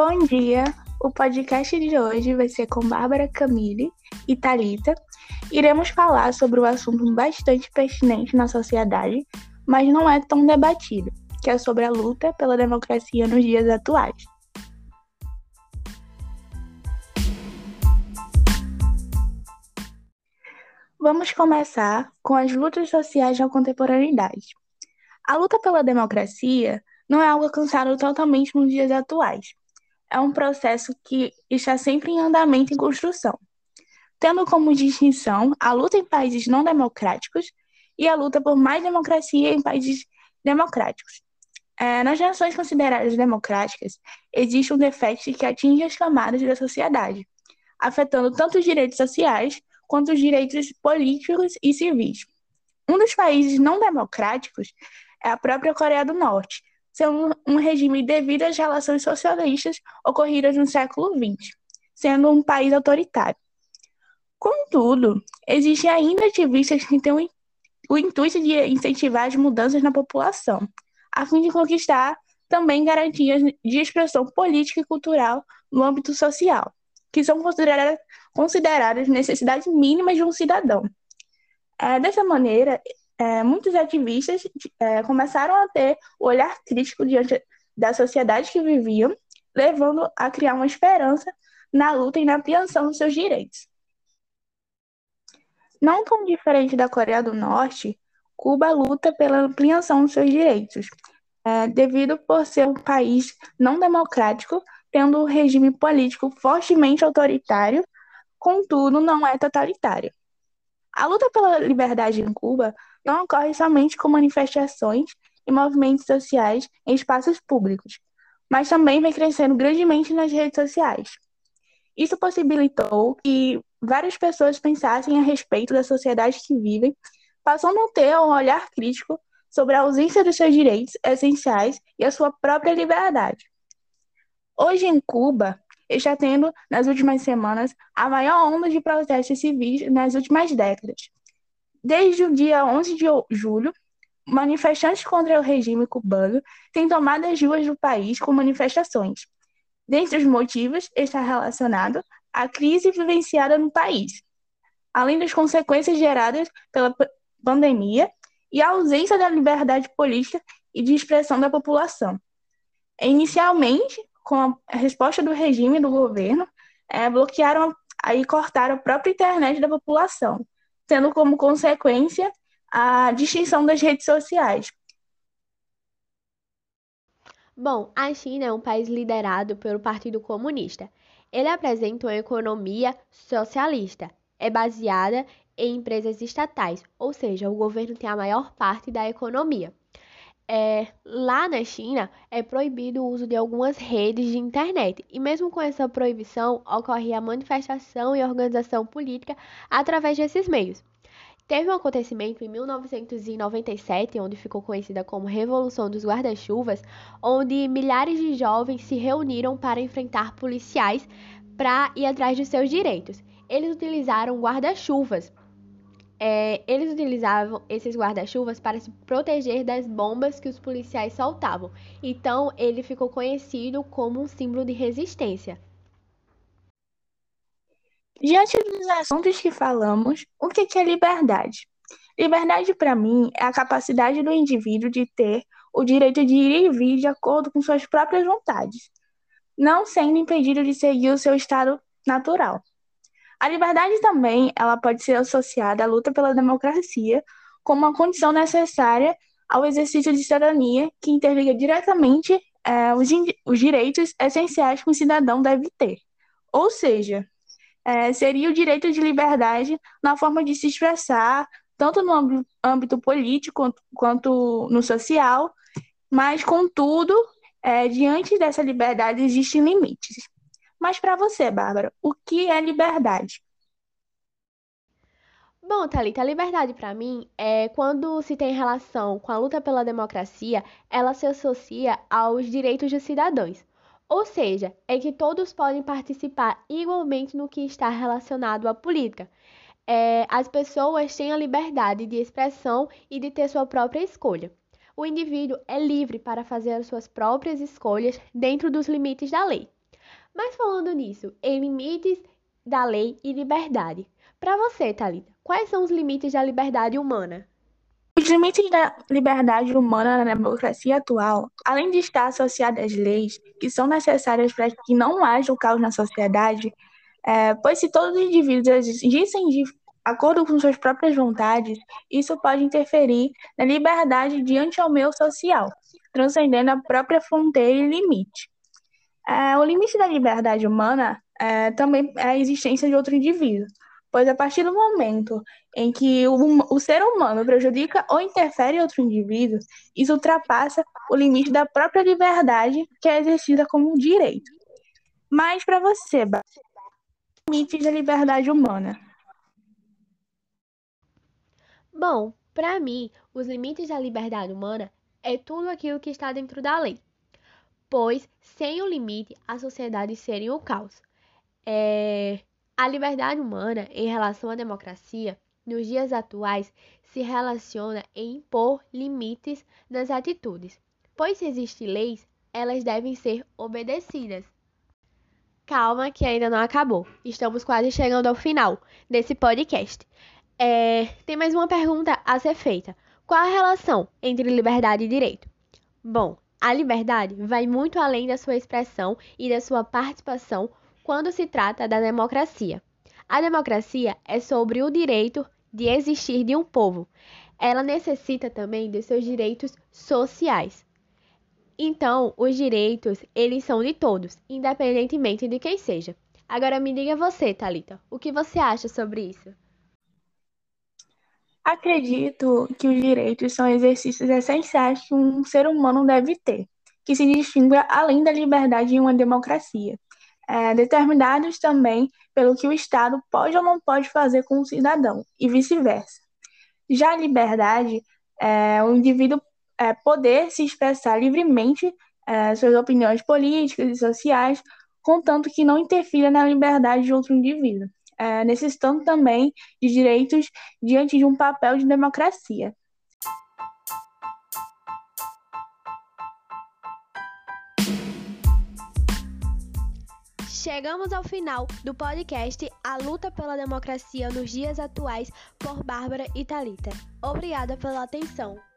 Bom dia! O podcast de hoje vai ser com Bárbara Camille e Talita. Iremos falar sobre um assunto bastante pertinente na sociedade, mas não é tão debatido, que é sobre a luta pela democracia nos dias atuais. Vamos começar com as lutas sociais na contemporaneidade. A luta pela democracia não é algo alcançado totalmente nos dias atuais. É um processo que está sempre em andamento e construção, tendo como distinção a luta em países não democráticos e a luta por mais democracia em países democráticos. É, nas nações consideradas democráticas, existe um defeito que atinge as camadas da sociedade, afetando tanto os direitos sociais quanto os direitos políticos e civis. Um dos países não democráticos é a própria Coreia do Norte, sendo um regime devido às relações socialistas ocorridas no século XX, sendo um país autoritário. Contudo, existem ainda ativistas que têm o, o intuito de incentivar as mudanças na população, a fim de conquistar também garantias de expressão política e cultural no âmbito social, que são consideradas, consideradas necessidades mínimas de um cidadão. É, dessa maneira, é, muitos ativistas é, começaram a ter o olhar crítico diante da sociedade que viviam, levando a criar uma esperança na luta e na ampliação dos seus direitos. Não tão diferente da Coreia do Norte, Cuba luta pela ampliação dos seus direitos, é, devido por ser um país não democrático, tendo um regime político fortemente autoritário, contudo não é totalitário. A luta pela liberdade em Cuba não ocorre somente com manifestações e movimentos sociais em espaços públicos, mas também vem crescendo grandemente nas redes sociais. Isso possibilitou que várias pessoas pensassem a respeito da sociedade que vivem, passando a ter um olhar crítico sobre a ausência dos seus direitos essenciais e a sua própria liberdade. Hoje em Cuba, está tendo, nas últimas semanas, a maior onda de protestos civis nas últimas décadas. Desde o dia 11 de julho, manifestantes contra o regime cubano têm tomado as ruas do país com manifestações. Dentre os motivos está relacionado à crise vivenciada no país, além das consequências geradas pela pandemia e a ausência da liberdade política e de expressão da população. Inicialmente, com a resposta do regime do governo, é, bloquearam e cortaram a própria internet da população, tendo como consequência a distinção das redes sociais. Bom, a China é um país liderado pelo Partido Comunista. Ele apresenta uma economia socialista. É baseada em empresas estatais, ou seja, o governo tem a maior parte da economia é, lá na China é proibido o uso de algumas redes de internet. E mesmo com essa proibição, ocorre a manifestação e organização política através desses meios. Teve um acontecimento em 1997, onde ficou conhecida como Revolução dos Guarda-Chuvas, onde milhares de jovens se reuniram para enfrentar policiais para ir atrás de seus direitos. Eles utilizaram guarda-chuvas é, eles utilizavam esses guarda-chuvas para se proteger das bombas que os policiais soltavam. Então, ele ficou conhecido como um símbolo de resistência. Diante dos assuntos que falamos, o que é liberdade? Liberdade, para mim, é a capacidade do indivíduo de ter o direito de ir e vir de acordo com suas próprias vontades, não sendo impedido de seguir o seu estado natural. A liberdade também ela pode ser associada à luta pela democracia como uma condição necessária ao exercício de cidadania que interliga diretamente é, os, os, direitos essenciais que um cidadão deve ter. Ou seja, é, seria o direito de liberdade na forma de se expressar, tanto no âmbito político quanto, no social, mas, contudo, é, diante dessa liberdade existem limites. Mas para você, Bárbara, o que é liberdade? Bom, Thalita, a liberdade para mim é quando se tem relação com a luta pela democracia, ela se associa aos direitos dos cidadãos. Ou seja, é que todos podem participar igualmente no que está relacionado à política. É, as pessoas têm a liberdade de expressão e de ter sua própria escolha. O indivíduo é livre para fazer as suas próprias escolhas dentro dos limites da lei. Mas falando nisso, em limites da lei e liberdade. Para você, Thalita, quais são os limites da liberdade humana? Os limites da liberdade humana na democracia atual, além de estar associados às leis que são necessárias para que não haja o caos na sociedade, é, pois se todos os indivíduos agissem de acordo com suas próprias vontades, isso pode interferir na liberdade diante ao meio social, transcendendo a própria fronteira e limite. É, o limite da liberdade humana é, também é a existência de outro indivíduo, pois a partir do momento em que o, o ser humano prejudica ou interfere em outro indivíduo, isso ultrapassa o limite da própria liberdade que é exercida como um direito. Mas para você, limites da liberdade humana? Bom, para mim, os limites da liberdade humana é tudo aquilo que está dentro da lei, pois sem o limite a sociedade seria o caos. É, a liberdade humana em relação à democracia, nos dias atuais, se relaciona em impor limites nas atitudes, pois se existem leis, elas devem ser obedecidas. Calma, que ainda não acabou. Estamos quase chegando ao final desse podcast. É, tem mais uma pergunta a ser feita. Qual a relação entre liberdade e direito? Bom, a liberdade vai muito além da sua expressão e da sua participação quando se trata da democracia. A democracia é sobre o direito de existir de um povo. Ela necessita também de seus direitos sociais. Então, os direitos, eles são de todos, independentemente de quem seja. Agora me diga você, Talita, o que você acha sobre isso? Acredito que os direitos são exercícios essenciais que um ser humano deve ter, que se distingue além da liberdade em uma democracia é, determinados também pelo que o Estado pode ou não pode fazer com o cidadão, e vice-versa. Já a liberdade é o indivíduo é, poder se expressar livremente é, suas opiniões políticas e sociais, contanto que não interfira na liberdade de outro indivíduo, é, necessitando também de direitos diante de um papel de democracia. Chegamos ao final do podcast A Luta pela Democracia nos Dias Atuais por Bárbara e Talita. Obrigada pela atenção.